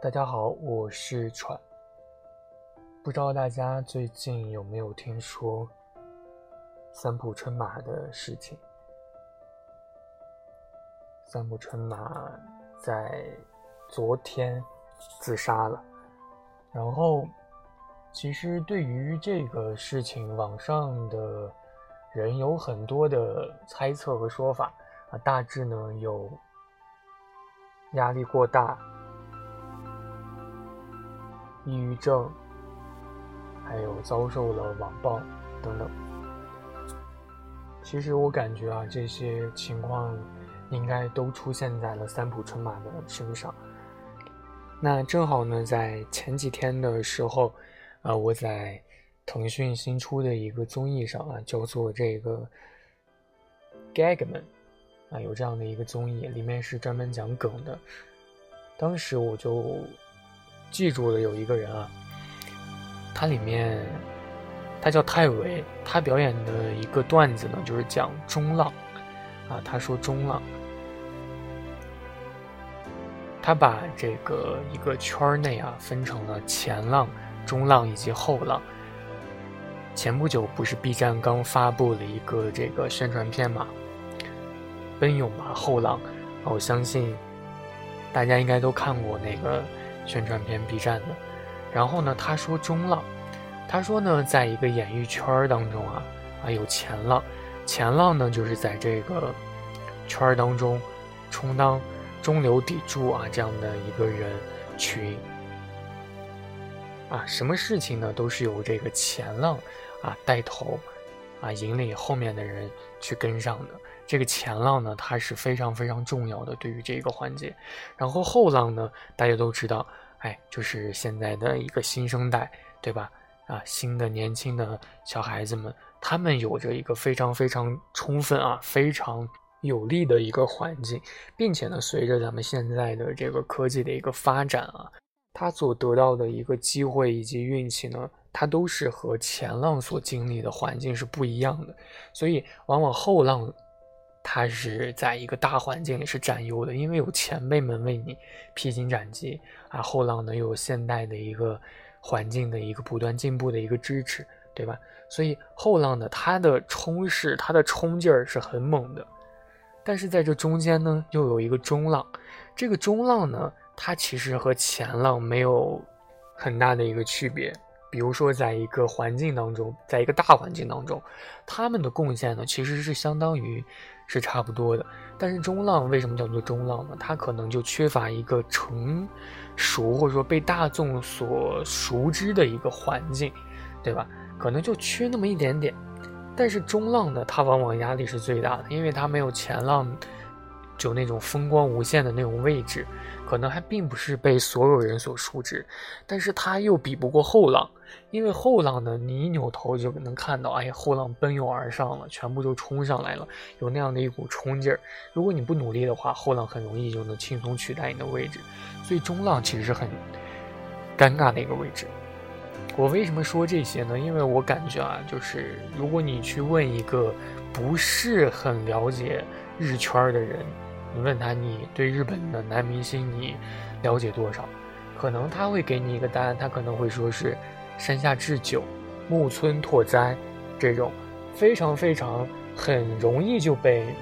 大家好，我是喘。不知道大家最近有没有听说三浦春马的事情？三浦春马在昨天自杀了。然后，其实对于这个事情，网上的人有很多的猜测和说法啊，大致呢有压力过大。抑郁症，还有遭受了网暴等等。其实我感觉啊，这些情况应该都出现在了三浦春马的身上。那正好呢，在前几天的时候，啊，我在腾讯新出的一个综艺上啊，叫做这个《Gagman》，啊，有这样的一个综艺，里面是专门讲梗的。当时我就。记住了有一个人啊，他里面他叫泰维，他表演的一个段子呢，就是讲中浪啊。他说中浪，他把这个一个圈内啊分成了前浪、中浪以及后浪。前不久不是 B 站刚发布了一个这个宣传片嘛，奔涌吧后浪，我相信大家应该都看过那个。宣传片 B 站的，然后呢，他说中浪，他说呢，在一个演艺圈当中啊啊有钱浪，钱浪呢就是在这个圈当中充当中流砥柱啊这样的一个人群啊，什么事情呢都是由这个前浪啊带头啊引领后面的人去跟上的。这个前浪呢，它是非常非常重要的，对于这个环节。然后后浪呢，大家都知道，哎，就是现在的一个新生代，对吧？啊，新的年轻的小孩子们，他们有着一个非常非常充分啊，非常有利的一个环境，并且呢，随着咱们现在的这个科技的一个发展啊，他所得到的一个机会以及运气呢，它都是和前浪所经历的环境是不一样的，所以往往后浪。他是在一个大环境里是占优的，因为有前辈们为你披荆斩棘啊。后浪呢又有现代的一个环境的一个不断进步的一个支持，对吧？所以后浪呢，它的冲势、它的冲劲儿是很猛的。但是在这中间呢，又有一个中浪。这个中浪呢，它其实和前浪没有很大的一个区别。比如说，在一个环境当中，在一个大环境当中，他们的贡献呢，其实是相当于是差不多的。但是中浪为什么叫做中浪呢？它可能就缺乏一个成熟或者说被大众所熟知的一个环境，对吧？可能就缺那么一点点。但是中浪呢，它往往压力是最大的，因为它没有前浪就那种风光无限的那种位置。可能还并不是被所有人所熟知，但是他又比不过后浪，因为后浪呢，你一扭头就能看到，哎呀，后浪奔涌而上了，全部就冲上来了，有那样的一股冲劲儿。如果你不努力的话，后浪很容易就能轻松取代你的位置，所以中浪其实是很尴尬的一个位置。我为什么说这些呢？因为我感觉啊，就是如果你去问一个不是很了解日圈的人。你问他，你对日本的男明星你了解多少？可能他会给你一个答案，他可能会说是山下智久、木村拓哉这种非常非常很容易就被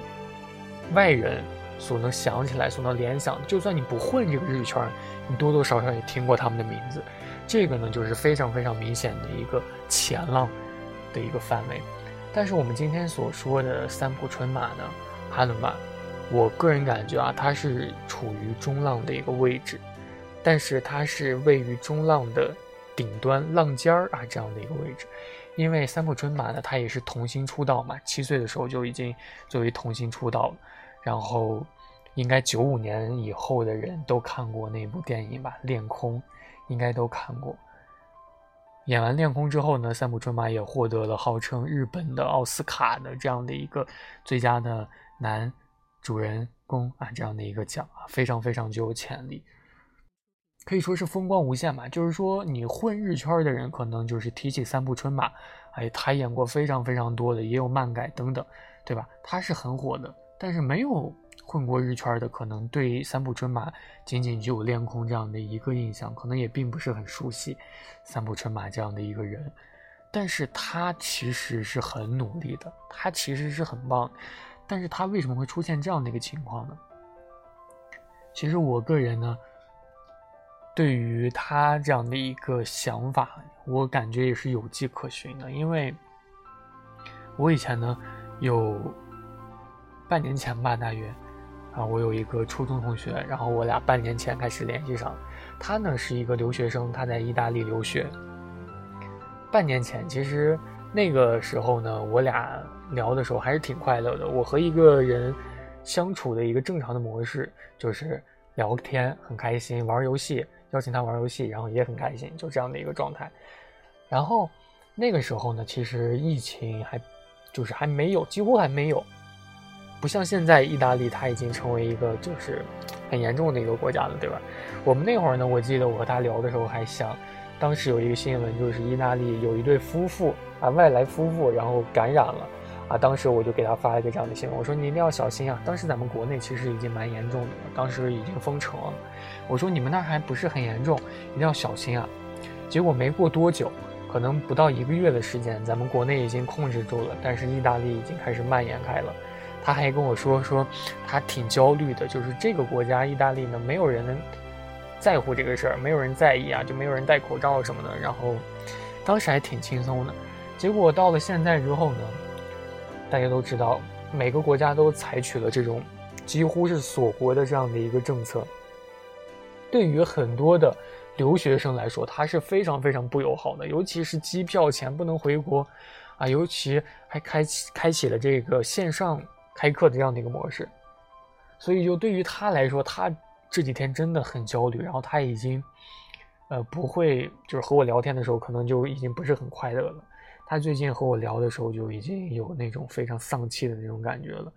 外人所能想起来、所能联想。就算你不混这个日圈，你多多少少也听过他们的名字。这个呢，就是非常非常明显的一个前浪的一个范围。但是我们今天所说的三浦春马呢，哈伦马。我个人感觉啊，它是处于中浪的一个位置，但是它是位于中浪的顶端浪尖儿啊这样的一个位置。因为三浦春马呢，他也是童星出道嘛，七岁的时候就已经作为童星出道了。然后，应该九五年以后的人都看过那部电影吧，《恋空》，应该都看过。演完《恋空》之后呢，三浦春马也获得了号称日本的奥斯卡的这样的一个最佳的男。主人公啊，这样的一个奖啊，非常非常具有潜力，可以说是风光无限吧。就是说，你混日圈的人，可能就是提起三浦春马，哎，他演过非常非常多的，也有漫改等等，对吧？他是很火的，但是没有混过日圈的，可能对三浦春马仅仅就有恋空这样的一个印象，可能也并不是很熟悉三浦春马这样的一个人。但是他其实是很努力的，他其实是很棒。但是他为什么会出现这样的一个情况呢？其实我个人呢，对于他这样的一个想法，我感觉也是有迹可循的，因为我以前呢有半年前吧，大约。啊，我有一个初中同学，然后我俩半年前开始联系上。他呢是一个留学生，他在意大利留学。半年前，其实那个时候呢，我俩聊的时候还是挺快乐的。我和一个人相处的一个正常的模式就是聊天很开心，玩游戏，邀请他玩游戏，然后也很开心，就这样的一个状态。然后那个时候呢，其实疫情还就是还没有，几乎还没有。不像现在，意大利它已经成为一个就是很严重的一个国家了，对吧？我们那会儿呢，我记得我和他聊的时候还想，当时有一个新闻，就是意大利有一对夫妇啊，外来夫妇，然后感染了啊。当时我就给他发了一个这样的新闻，我说你一定要小心啊。当时咱们国内其实已经蛮严重的了，当时已经封城了。我说你们那儿还不是很严重，一定要小心啊。结果没过多久，可能不到一个月的时间，咱们国内已经控制住了，但是意大利已经开始蔓延开了。他还跟我说说，他挺焦虑的，就是这个国家意大利呢，没有人在乎这个事儿，没有人在意啊，就没有人戴口罩什么的。然后当时还挺轻松的，结果到了现在之后呢，大家都知道，每个国家都采取了这种几乎是锁国的这样的一个政策，对于很多的留学生来说，他是非常非常不友好的，尤其是机票钱不能回国啊，尤其还开启开启了这个线上。开课的这样的一个模式，所以就对于他来说，他这几天真的很焦虑。然后他已经，呃，不会就是和我聊天的时候，可能就已经不是很快乐了。他最近和我聊的时候，就已经有那种非常丧气的那种感觉了。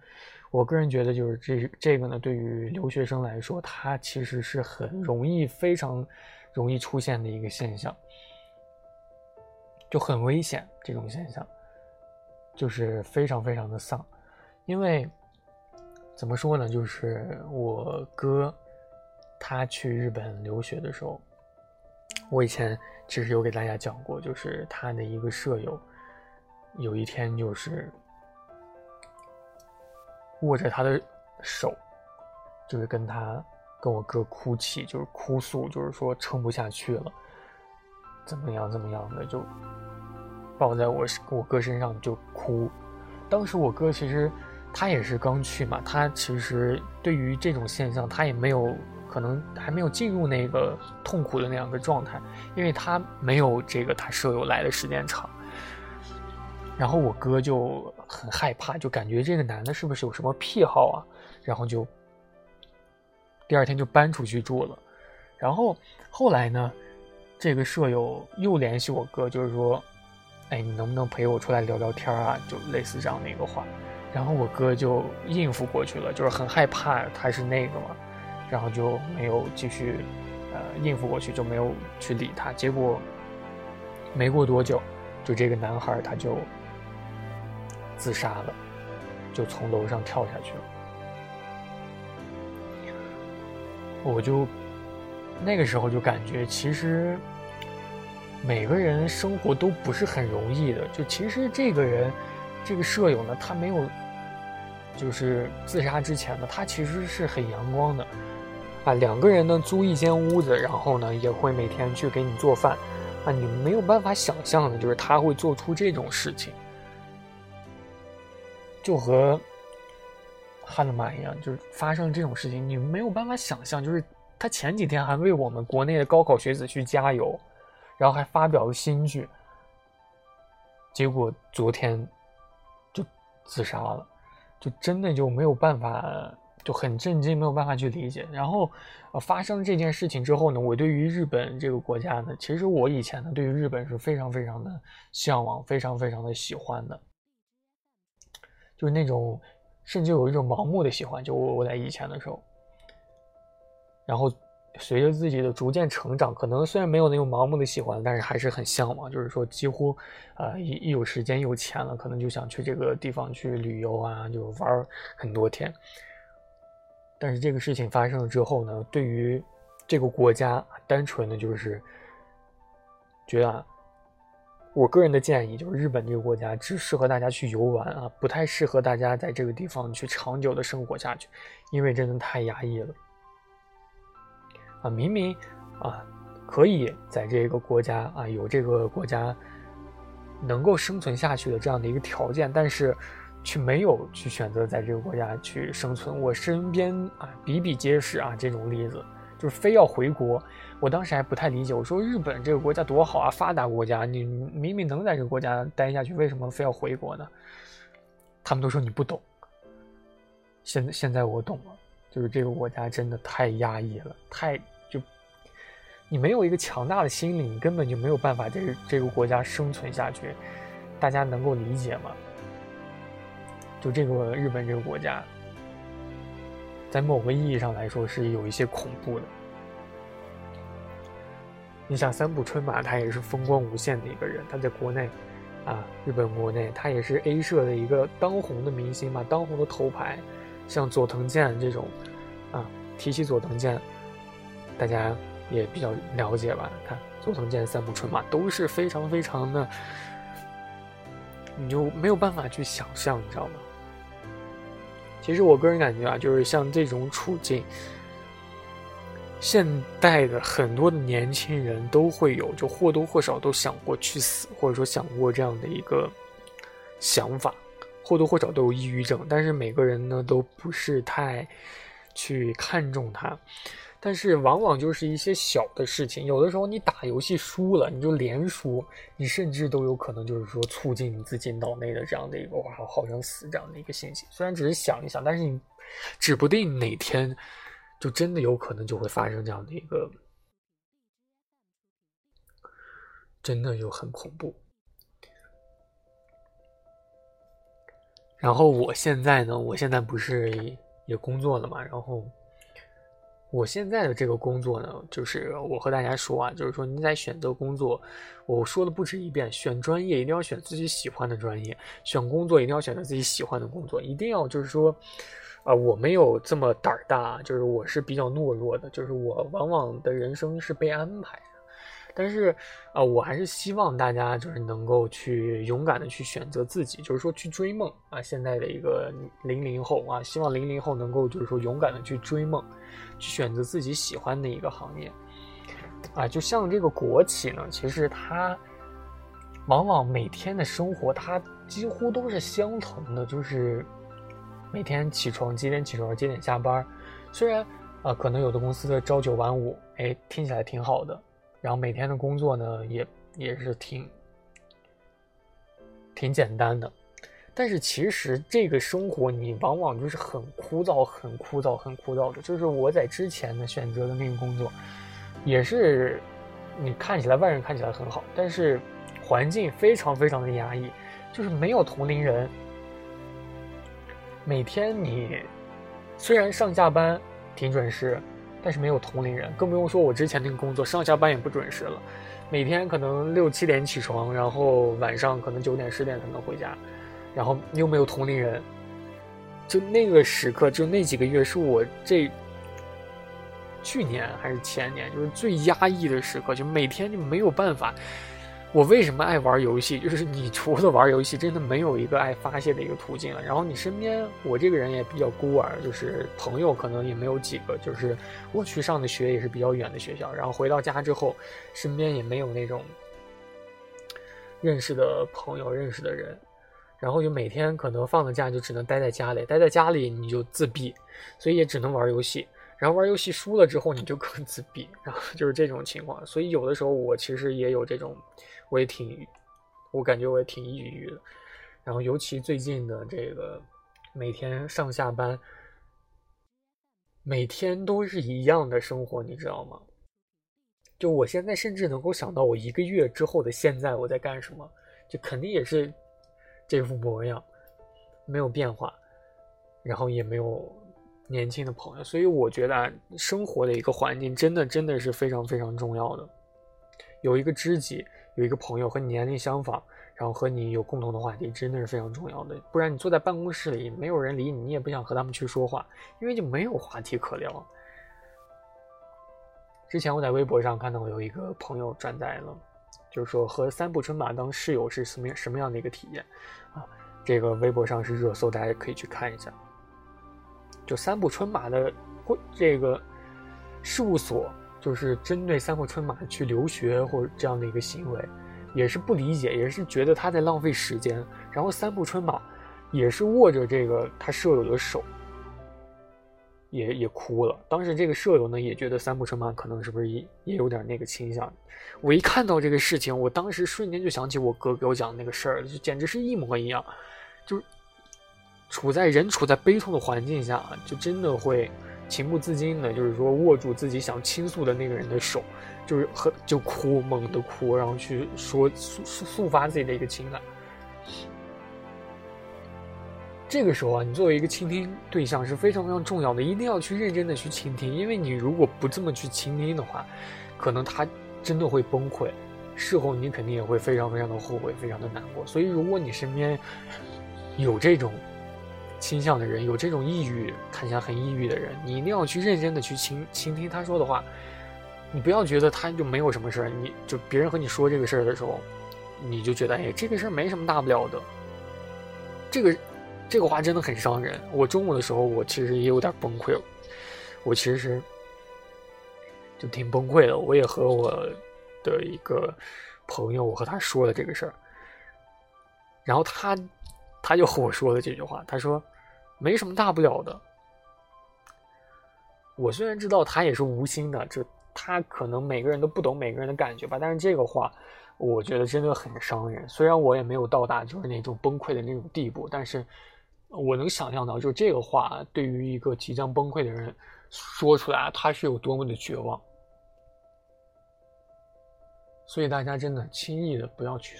我个人觉得，就是这这个呢，对于留学生来说，他其实是很容易、非常容易出现的一个现象，就很危险。这种现象就是非常非常的丧。因为怎么说呢，就是我哥他去日本留学的时候，我以前其实有给大家讲过，就是他的一个舍友，有一天就是握着他的手，就是跟他跟我哥哭泣，就是哭诉，就是说撑不下去了，怎么样怎么样的，就抱在我我哥身上就哭。当时我哥其实。他也是刚去嘛，他其实对于这种现象，他也没有可能还没有进入那个痛苦的那样个状态，因为他没有这个他舍友来的时间长。然后我哥就很害怕，就感觉这个男的是不是有什么癖好啊？然后就第二天就搬出去住了。然后后来呢，这个舍友又联系我哥，就是说，哎，你能不能陪我出来聊聊天啊？就类似这样的一个话。然后我哥就应付过去了，就是很害怕他是那个嘛，然后就没有继续，呃，应付过去就没有去理他。结果没过多久，就这个男孩他就自杀了，就从楼上跳下去了。我就那个时候就感觉，其实每个人生活都不是很容易的。就其实这个人。这个舍友呢，他没有，就是自杀之前呢，他其实是很阳光的，啊，两个人呢租一间屋子，然后呢也会每天去给你做饭，啊，你没有办法想象的，就是他会做出这种事情，就和汉德玛一样，就是发生这种事情，你没有办法想象，就是他前几天还为我们国内的高考学子去加油，然后还发表了新剧，结果昨天就。自杀了，就真的就没有办法，就很震惊，没有办法去理解。然后，呃，发生这件事情之后呢，我对于日本这个国家呢，其实我以前呢，对于日本是非常非常的向往，非常非常的喜欢的，就是那种甚至有一种盲目的喜欢。就我我在以前的时候，然后。随着自己的逐渐成长，可能虽然没有那种盲目的喜欢，但是还是很向往。就是说，几乎，呃，一一有时间、有钱了，可能就想去这个地方去旅游啊，就玩很多天。但是这个事情发生了之后呢，对于这个国家，单纯的就是觉得，我个人的建议就是，日本这个国家只适合大家去游玩啊，不太适合大家在这个地方去长久的生活下去，因为真的太压抑了。啊，明明啊可以在这个国家啊有这个国家能够生存下去的这样的一个条件，但是。却没有去选择在这个国家去生存。我身边啊比比皆是啊这种例子，就是非要回国。我当时还不太理解，我说日本这个国家多好啊，发达国家，你明明能在这个国家待下去，为什么非要回国呢？他们都说你不懂。现在现在我懂了，就是这个国家真的太压抑了，太就你没有一个强大的心理，你根本就没有办法在这个国家生存下去。大家能够理解吗？就这个日本这个国家，在某个意义上来说是有一些恐怖的。你想三浦春马，他也是风光无限的一个人，他在国内，啊，日本国内，他也是 A 社的一个当红的明星嘛，当红的头牌。像佐藤健这种，啊，提起佐藤健，大家也比较了解吧？看佐藤健、三浦春马都是非常非常的，你就没有办法去想象，你知道吗？其实我个人感觉啊，就是像这种处境，现代的很多的年轻人都会有，就或多或少都想过去死，或者说想过这样的一个想法，或多或少都有抑郁症，但是每个人呢都不是太去看重它。但是往往就是一些小的事情，有的时候你打游戏输了，你就连输，你甚至都有可能就是说促进你自己脑内的这样的一个哇，好想死这样的一个信息。虽然只是想一想，但是你指不定哪天就真的有可能就会发生这样的一个，真的就很恐怖。然后我现在呢，我现在不是也工作了嘛，然后。我现在的这个工作呢，就是我和大家说啊，就是说你在选择工作，我说了不止一遍，选专业一定要选自己喜欢的专业，选工作一定要选择自己喜欢的工作，一定要就是说，啊，我没有这么胆儿大，就是我是比较懦弱的，就是我往往的人生是被安排。但是，啊，我还是希望大家就是能够去勇敢的去选择自己，就是说去追梦啊。现在的一个零零后啊，希望零零后能够就是说勇敢的去追梦，去选择自己喜欢的一个行业啊。就像这个国企呢，其实它往往每天的生活它几乎都是相同的，就是每天起床几点起床几点下班。虽然啊，可能有的公司的朝九晚五，哎，听起来挺好的。然后每天的工作呢，也也是挺挺简单的，但是其实这个生活你往往就是很枯燥、很枯燥、很枯燥的。就是我在之前呢选择的那个工作，也是你看起来外人看起来很好，但是环境非常非常的压抑，就是没有同龄人。每天你虽然上下班挺准时。但是没有同龄人，更不用说我之前那个工作，上下班也不准时了，每天可能六七点起床，然后晚上可能九点十点才能回家，然后又没有同龄人，就那个时刻，就那几个月是我这去年还是前年，就是最压抑的时刻，就每天就没有办法。我为什么爱玩游戏？就是你除了玩游戏，真的没有一个爱发泄的一个途径了。然后你身边，我这个人也比较孤儿，就是朋友可能也没有几个。就是我去上的学也是比较远的学校，然后回到家之后，身边也没有那种认识的朋友、认识的人。然后就每天可能放了假就只能待在家里，待在家里你就自闭，所以也只能玩游戏。然后玩游戏输了之后，你就更自闭，然后 就是这种情况。所以有的时候我其实也有这种。我也挺，我感觉我也挺抑郁的。然后尤其最近的这个，每天上下班，每天都是一样的生活，你知道吗？就我现在甚至能够想到我一个月之后的现在我在干什么，就肯定也是这副模样，没有变化，然后也没有年轻的朋友。所以我觉得啊生活的一个环境真的真的是非常非常重要的，有一个知己。有一个朋友和你年龄相仿，然后和你有共同的话题，真的是非常重要的。不然你坐在办公室里，没有人理你，你也不想和他们去说话，因为就没有话题可聊。之前我在微博上看到有一个朋友转载了，就是说和三浦春马当室友是什么什么样的一个体验啊？这个微博上是热搜，大家可以去看一下。就三浦春马的这个事务所，就是针对三浦春马去留学或者这样的一个行为。也是不理解，也是觉得他在浪费时间。然后三浦春马也是握着这个他舍友的手，也也哭了。当时这个舍友呢也觉得三浦春马可能是不是也也有点那个倾向。我一看到这个事情，我当时瞬间就想起我哥给我讲的那个事儿，就简直是一模一样。就处在人处在悲痛的环境下，就真的会情不自禁的，就是说握住自己想倾诉的那个人的手。就是很就哭，猛地哭，然后去说诉抒发自己的一个情感。这个时候啊，你作为一个倾听对象是非常非常重要的，一定要去认真的去倾听，因为你如果不这么去倾听的话，可能他真的会崩溃，事后你肯定也会非常非常的后悔，非常的难过。所以，如果你身边有这种倾向的人，有这种抑郁，看起来很抑郁的人，你一定要去认真的去倾倾听他说的话。你不要觉得他就没有什么事儿，你就别人和你说这个事儿的时候，你就觉得哎，这个事儿没什么大不了的。这个这个话真的很伤人。我中午的时候，我其实也有点崩溃了，我其实是就挺崩溃的。我也和我的一个朋友，我和他说了这个事儿，然后他他就和我说了这句话，他说没什么大不了的。我虽然知道他也是无心的，这。他可能每个人都不懂每个人的感觉吧，但是这个话，我觉得真的很伤人。虽然我也没有到达就是那种崩溃的那种地步，但是我能想象到，就这个话对于一个即将崩溃的人说出来，他是有多么的绝望。所以大家真的轻易的不要去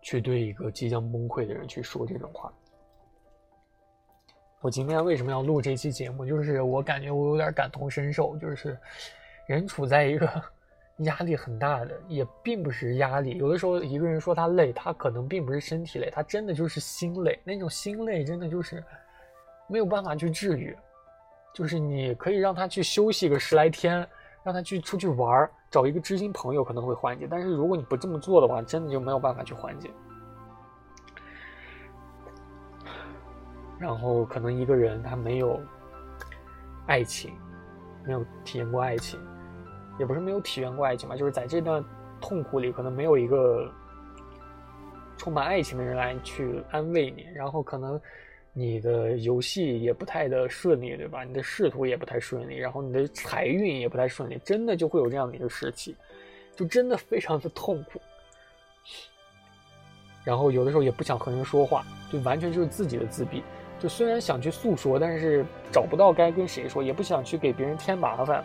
去对一个即将崩溃的人去说这种话。我今天为什么要录这期节目？就是我感觉我有点感同身受，就是。人处在一个 压力很大的，也并不是压力。有的时候，一个人说他累，他可能并不是身体累，他真的就是心累。那种心累，真的就是没有办法去治愈。就是你可以让他去休息个十来天，让他去出去玩，找一个知心朋友可能会缓解。但是如果你不这么做的话，真的就没有办法去缓解。然后，可能一个人他没有爱情，没有体验过爱情。也不是没有体验过爱情吧，就是在这段痛苦里，可能没有一个充满爱情的人来去安慰你，然后可能你的游戏也不太的顺利，对吧？你的仕途也不太顺利，然后你的财运也不太顺利，真的就会有这样的一个时期，就真的非常的痛苦。然后有的时候也不想和人说话，就完全就是自己的自闭。就虽然想去诉说，但是找不到该跟谁说，也不想去给别人添麻烦。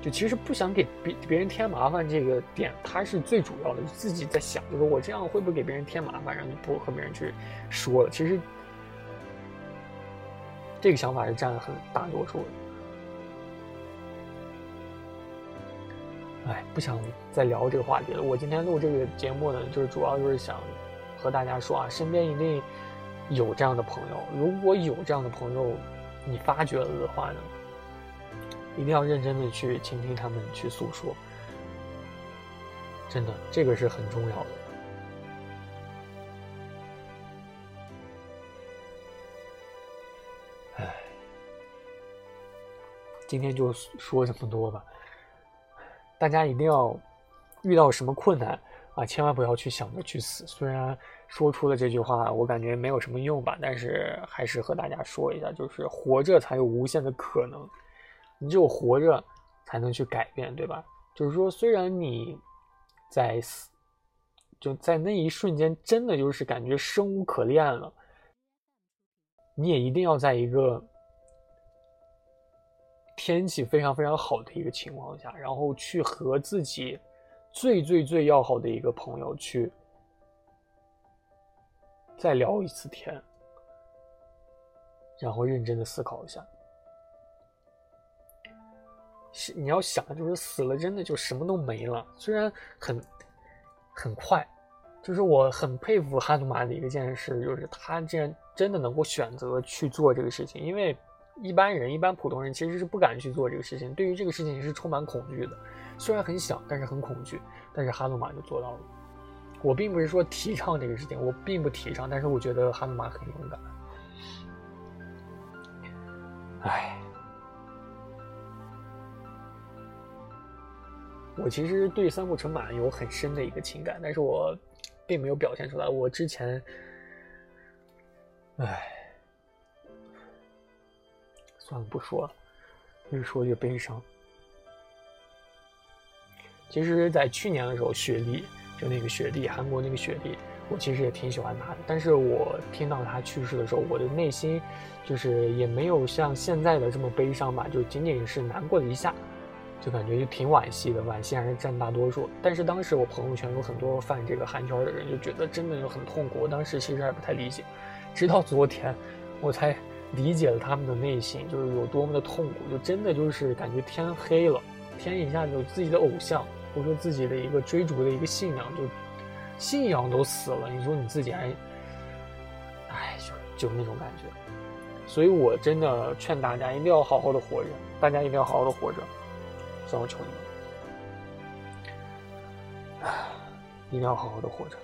就其实不想给别别人添麻烦，这个点他是最主要的。自己在想，就是我这样会不会给别人添麻烦，然后就不和别人去说了。其实这个想法是占了很大多数的。哎，不想再聊这个话题了。我今天录这个节目呢，就是主要就是想和大家说啊，身边一定有这样的朋友。如果有这样的朋友，你发觉了的话呢？一定要认真的去倾听他们去诉说，真的，这个是很重要的。唉，今天就说这么多吧。大家一定要遇到什么困难啊，千万不要去想着去死。虽然说出了这句话，我感觉没有什么用吧，但是还是和大家说一下，就是活着才有无限的可能。你只有活着，才能去改变，对吧？就是说，虽然你在死，就在那一瞬间，真的就是感觉生无可恋了，你也一定要在一个天气非常非常好的一个情况下，然后去和自己最最最要好的一个朋友去再聊一次天，然后认真的思考一下。你要想，就是死了，真的就什么都没了。虽然很很快，就是我很佩服哈努马的一个件事，就是他竟然真的能够选择去做这个事情，因为一般人、一般普通人其实是不敢去做这个事情，对于这个事情是充满恐惧的。虽然很小，但是很恐惧，但是哈努马就做到了。我并不是说提倡这个事情，我并不提倡，但是我觉得哈努马很勇敢。唉，我其实对三浦成马有很深的一个情感，但是我并没有表现出来。我之前，唉，算了，不说了，越说越悲伤。其实，在去年的时候，雪莉。就那个雪莉，韩国那个雪莉，我其实也挺喜欢她的。但是我听到她去世的时候，我的内心就是也没有像现在的这么悲伤吧，就仅仅是难过了一下，就感觉就挺惋惜的，惋惜还是占大多数。但是当时我朋友圈有很多犯这个韩圈的人，就觉得真的就很痛苦。我当时其实还不太理解，直到昨天我才理解了他们的内心，就是有多么的痛苦，就真的就是感觉天黑了，天一下就自己的偶像。或者说自己的一个追逐的一个信仰，就信仰都死了，你说你自己还，哎，就就那种感觉。所以我真的劝大家一定要好好的活着，大家一定要好好的活着，算我求你们，一定要好好的活着。